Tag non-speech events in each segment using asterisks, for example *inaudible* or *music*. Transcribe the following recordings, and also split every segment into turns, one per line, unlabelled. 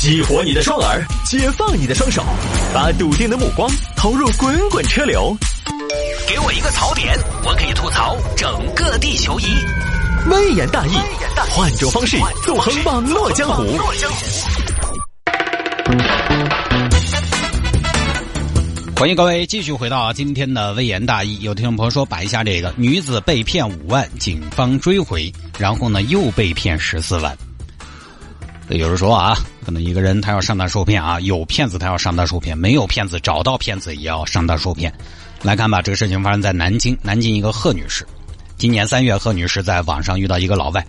激活你的双耳，解放你的双手，把笃定的目光投入滚滚车流。给我一个槽点，我可以吐槽整个地球仪。微言大义，换种方式纵横网络江湖。
欢迎各位继续回到今天的微言大义。有听众朋友说摆一下这个女子被骗五万，警方追回，然后呢又被骗十四万。有人说啊，可能一个人他要上当受骗啊，有骗子他要上当受骗，没有骗子找到骗子也要上当受骗。来看吧，这个事情发生在南京，南京一个贺女士。今年三月，贺女士在网上遇到一个老外。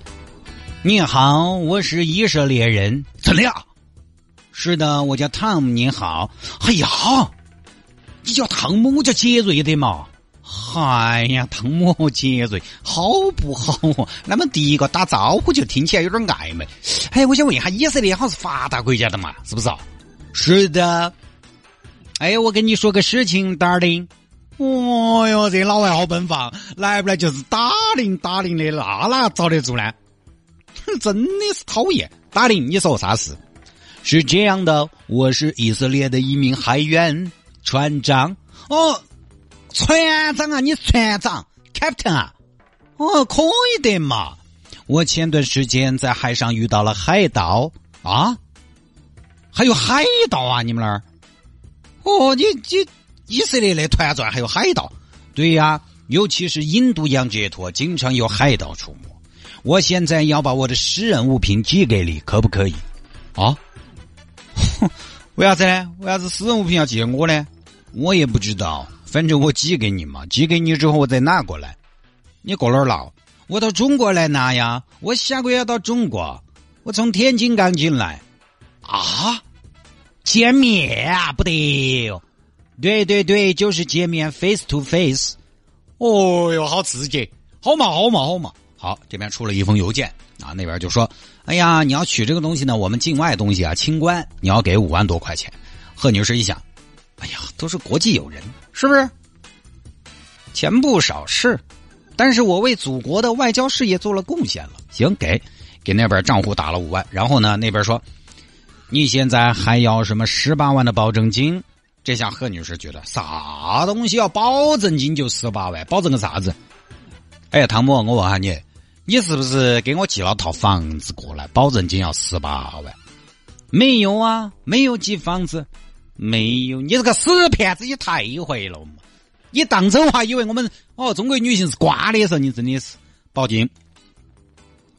你好，我是以色列人。
怎么样？
是的，我叫汤姆。你好。
哎呀。你叫汤姆，我叫杰瑞的嘛。
哎呀，汤姆和杰瑞好不好哦？那么第一个打招呼就听起来有点暧昧。哎，我想问一下，以色列好像是发达国家的嘛？是不是啊？
是的。
哎，我跟你说个事情，darling。
哦哟，这老外好奔放，来不来就是打铃打铃的，那哪遭得住呢？
真的是讨厌。打铃，你说啥事？
是这样的，我是以色列的一名海员。船长
哦，船长啊，你船长，Captain 啊，
哦，可以的嘛。
我前段时间在海上遇到了海盗
啊，还有海盗啊，你们那儿？
哦，你你以色列的团转还有海盗？
对呀，尤其是印度洋这坨，经常有海盗出没。我现在要把我的私人物品寄给你，可不可以？
啊？*laughs* 为啥子呢？为啥子私人物品要寄给我呢？
我也不知道，反正我寄给你嘛。寄给你之后，我再拿过来。
你过哪儿拿？
我到中国来拿呀。我下个月要到中国，我从天津刚进来。
啊？见面啊？不得哟。
对对对，就是见面，face to face。
哦哟，好刺激！好嘛，好嘛，好嘛。
好，这边出了一封邮件啊，那边就说。哎呀，你要取这个东西呢？我们境外东西啊，清关，你要给五万多块钱。贺女士一想，哎呀，都是国际友人，是不是？钱不少是，但是我为祖国的外交事业做了贡献了。行，给给那边账户打了五万，然后呢，那边说，你现在还要什么十八万的保证金？这下贺女士觉得啥东西要保证金就十八万，保证个啥子？哎，汤姆，我问下你。你是不是给我寄了套房子过来？保证金要十八万？
没有啊，没有寄房子，
没有。你这个死骗子，你太坏了嘛！你当真话以为我们哦，中国女性是瓜的时候，你真的是报警。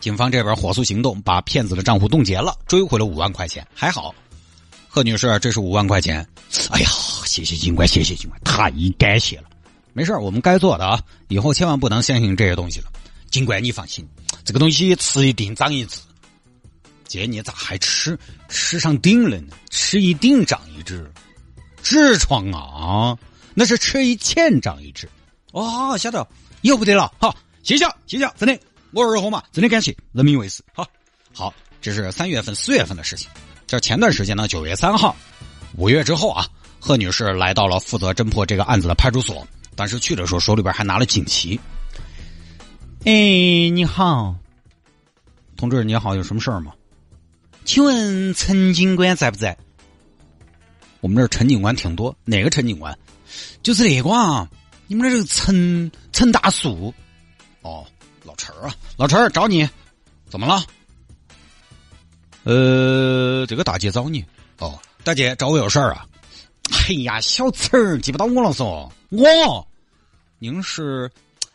警方这边火速行动，把骗子的账户冻结了，追回了五万块钱。还好，贺女士，这是五万块钱。
哎呀，谢谢警官，谢谢警官，太感谢了。
没事我们该做的啊，以后千万不能相信这些东西了。
警官，你放心，这个东西吃一定长一智。
姐你咋还吃？吃上顶了呢？吃一顶长一智，痔疮啊！那是吃一钱长一智。
哦，晓得，以后不得了。好，谢谢，谢谢，真的，我二货嘛，真的感谢，人民为师。好，
好，这是三月份、四月份的事情。这前段时间呢，九月三号，五月之后啊，贺女士来到了负责侦破这个案子的派出所，当时去的时候手里边还拿了锦旗。
哎，你好，
同志，你好，有什么事儿吗？
请问陈警官在不在？
我们这陈警官挺多，哪个陈警官？
就是那个啊，你们那这个陈陈大树。
哦，老陈儿啊，老陈儿找你，怎么了？
呃，这个大姐找你。
哦，大姐找我有事儿啊？
哎呀，小陈儿记不到我了嗦，
我，
您是？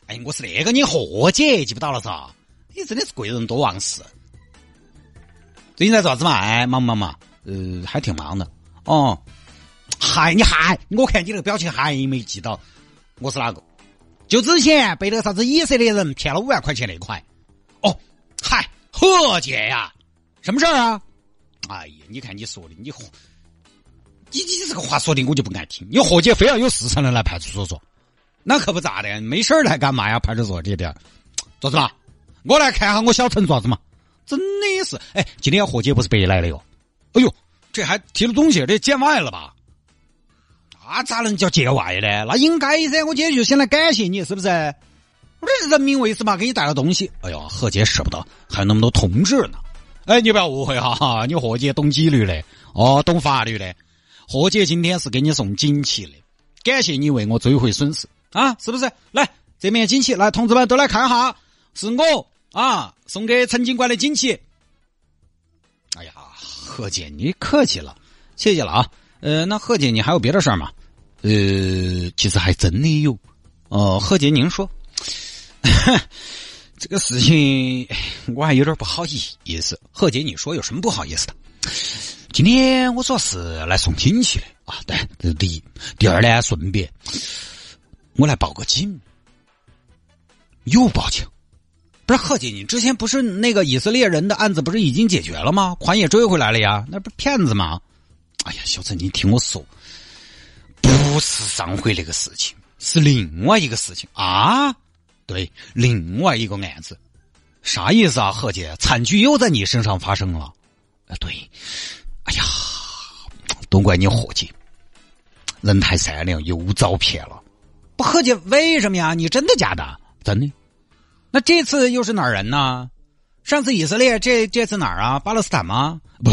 哎，我是那个你贺姐，记不到了嗦？你真的是贵人多忘事。最近在做啥子嘛？哎，忙不忙嘛？
呃，还挺忙的。
哦，嗨，你嗨，我看你那个表情还没记到我是哪个？就之前被那个啥子以色列人骗了五万块钱那块。
哦，嗨，贺姐呀，什么事儿啊？
哎呀，你看你说的，你贺，
你你这个话说的我就不爱听。你贺姐非要有事才能来派出所说。
那可不咋的，没事来干嘛呀？派出所这点，
做什么？我来看下我小陈做啥子嘛？
真的是，哎，今天何姐不是白来的哟？
哎呦，这还提了东西，这见外了吧？
那咋能叫见外呢？那应该噻，我今天就先来感谢你，是不是？我这人民卫士嘛，给你带了东西。
哎呦，何姐舍不得，还有那么多同志呢。哎，你不要误会哈，哈 *laughs* 你何姐懂纪律的，哦，懂法律的。何姐今天是给你送锦旗的，感谢你为我追回损失啊，是不是？来，这面锦旗，来，同志们都来看哈，是我啊送给陈警官的锦旗。哎呀，贺姐，你客气了，谢谢了啊。呃，那贺姐，你还有别的事儿吗？呃，其实还真的有。哦，贺姐，您说。*laughs* 这个事情我还有点不好意思。贺姐，你说有什么不好意思的？今天我主要是来送锦旗的啊，对，这是第一。第二呢，顺便我来报个警。又报警？不是贺姐，你之前不是那个以色列人的案子不是已经解决了吗？款也追回来了呀，那不是骗子吗？哎呀，小陈，你听我说，不是上回那个事情，是另外一个事情啊。对，另外一个案子，啥意思啊？贺姐，惨剧又在你身上发生了。啊，对，哎呀，都怪你贺姐，人太善良，又遭骗了。不，贺姐，为什么呀？你真的假的？真的。那这次又是哪儿人呢？上次以色列，这这次哪儿啊？巴勒斯坦吗？不，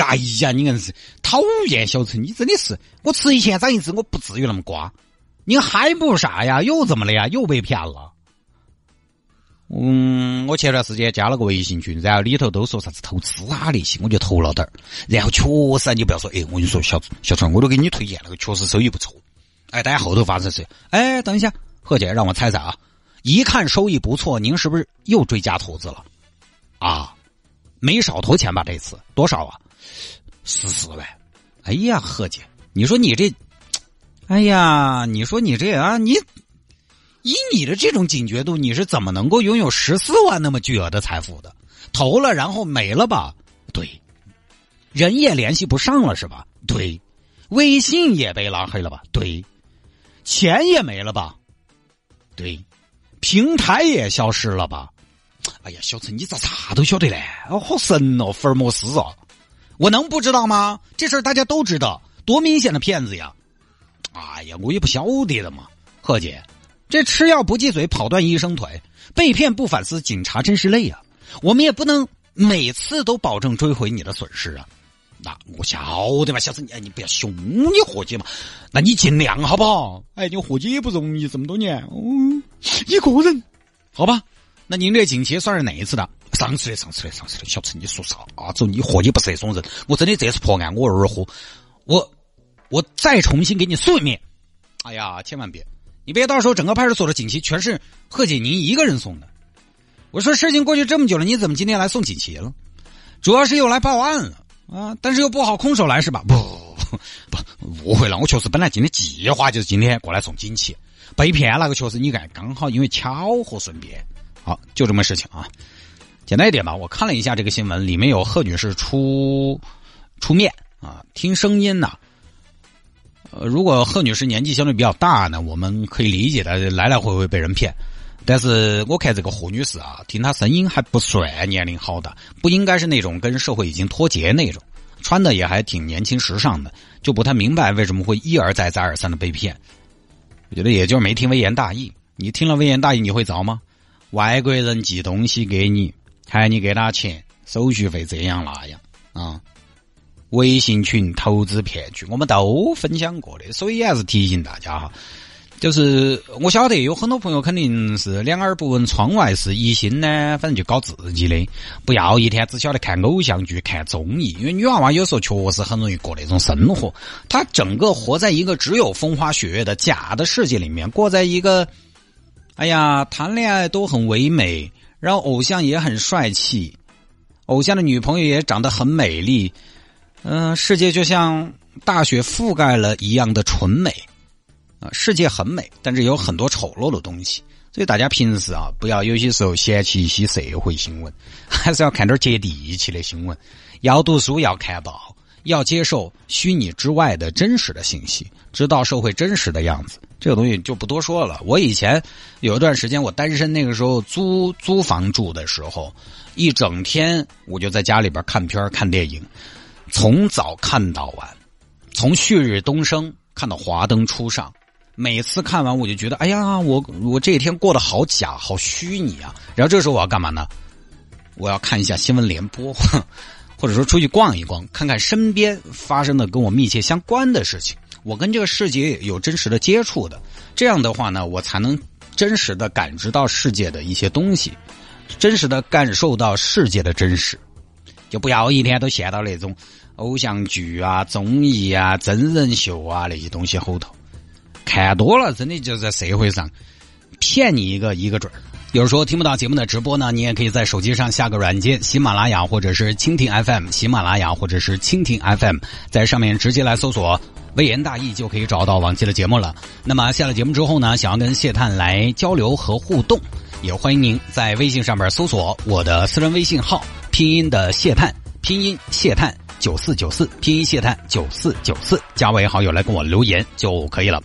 哎呀，你硬是讨厌小陈，你真的是，我吃一堑长一智，我不至于那么瓜。你还不啥呀？又怎么了呀？又被骗了？嗯，我前段时间加了个微信群，然后里头都说啥子投资啊那些，我就投了点儿。然后确实，你不要说，哎，我跟你说，小小陈，我都给你推荐了，确实收益不错。哎，大家后头发生是，哎，等一下，何姐，让我猜猜啊，一看收益不错，您是不是又追加投资了？啊，没少投钱吧？这次多少啊？十四万。哎呀，贺姐，你说你这。哎呀，你说你这啊，你以你的这种警觉度，你是怎么能够拥有十四万那么巨额的财富的？投了然后没了吧？对，人也联系不上了是吧？对，微信也被拉黑了吧？对，钱也没了吧？对，平台也消失了吧？哎呀，小陈，你咋啥都晓得嘞？哦，好神哦，福尔摩斯啊！我能不知道吗？这事儿大家都知道，多明显的骗子呀！哎呀，我也不晓得的嘛，贺姐，这吃药不忌嘴，跑断医生腿，被骗不反思，警察真是累啊！我们也不能每次都保证追回你的损失啊。那我晓得嘛，下次你哎，你不要凶你伙计嘛，那你尽量好不好？哎，你伙计也不容易，这么多年，嗯，一个人，好吧？那您这锦旗算是哪一次的？上次的，上次的，上次的。小陈，你说啥子？你伙计不是这种人，我真的这次破案，我二货，我。我再重新给你送一面，哎呀，千万别，你别到时候整个派出所的锦旗全是贺锦您一个人送的。我说事情过去这么久了，你怎么今天来送锦旗了？主要是又来报案了啊，但是又不好空手来是吧？不 *laughs* 不不误会了，我确实本来今天计划就是今天过来送锦旗，被骗那个确实你看刚好因为巧合顺便，好就这么事情啊，简单一点吧。我看了一下这个新闻，里面有贺女士出出面啊，听声音呐。呃，如果贺女士年纪相对比较大呢，我们可以理解的，来来回回被人骗。但是我看这个贺女士啊，听她声音还不算年龄好的，不应该是那种跟社会已经脱节那种，穿的也还挺年轻时尚的，就不太明白为什么会一而再再而三的被骗。我觉得也就没听微言大义。你听了微言大义，你会着吗？外国人寄东西给你，喊你给他钱，手续费这样那样啊。微信群投资骗局，我们都分享过的，所以还是提醒大家哈。就是我晓得有很多朋友肯定是两耳不闻窗外事，一心呢，反正就搞自己的，不要一天只晓得看偶像剧、看综艺。因为女娃娃有时候确实很容易过那种生活，她整个活在一个只有风花雪月的假的世界里面，过在一个，哎呀，谈恋爱都很唯美，然后偶像也很帅气，偶像的女朋友也长得很美丽。嗯，世界就像大雪覆盖了一样的纯美，世界很美，但是有很多丑陋的东西，所以大家平时啊，不要有些时候嫌弃一些社会新闻，还是要看点接地气的新闻。要读书，要看报，要接受虚拟之外的真实的信息，知道社会真实的样子。这个东西就不多说了。我以前有一段时间我单身，那个时候租租房住的时候，一整天我就在家里边看片看电影。从早看到晚，从旭日东升看到华灯初上，每次看完我就觉得，哎呀，我我这一天过得好假，好虚拟啊！然后这时候我要干嘛呢？我要看一下新闻联播，*laughs* 或者说出去逛一逛，看看身边发生的跟我密切相关的事情。我跟这个世界有真实的接触的，这样的话呢，我才能真实的感知到世界的一些东西，真实的感受到世界的真实。就不要一天都陷到那种偶像剧啊、综艺啊、真人秀啊那些东西后头，看多了真的就在社会上骗你一个一个准儿。有人说听不到节目的直播呢，你也可以在手机上下个软件，喜马拉雅或者是蜻蜓 FM，喜马拉雅或者是蜻蜓 FM，在上面直接来搜索“微言大义”就可以找到往期的节目了。那么下了节目之后呢，想要跟谢探来交流和互动，也欢迎您在微信上面搜索我的私人微信号，拼音的谢探，拼音谢探九四九四，拼音谢探九四九四，加为好友来跟我留言就可以了。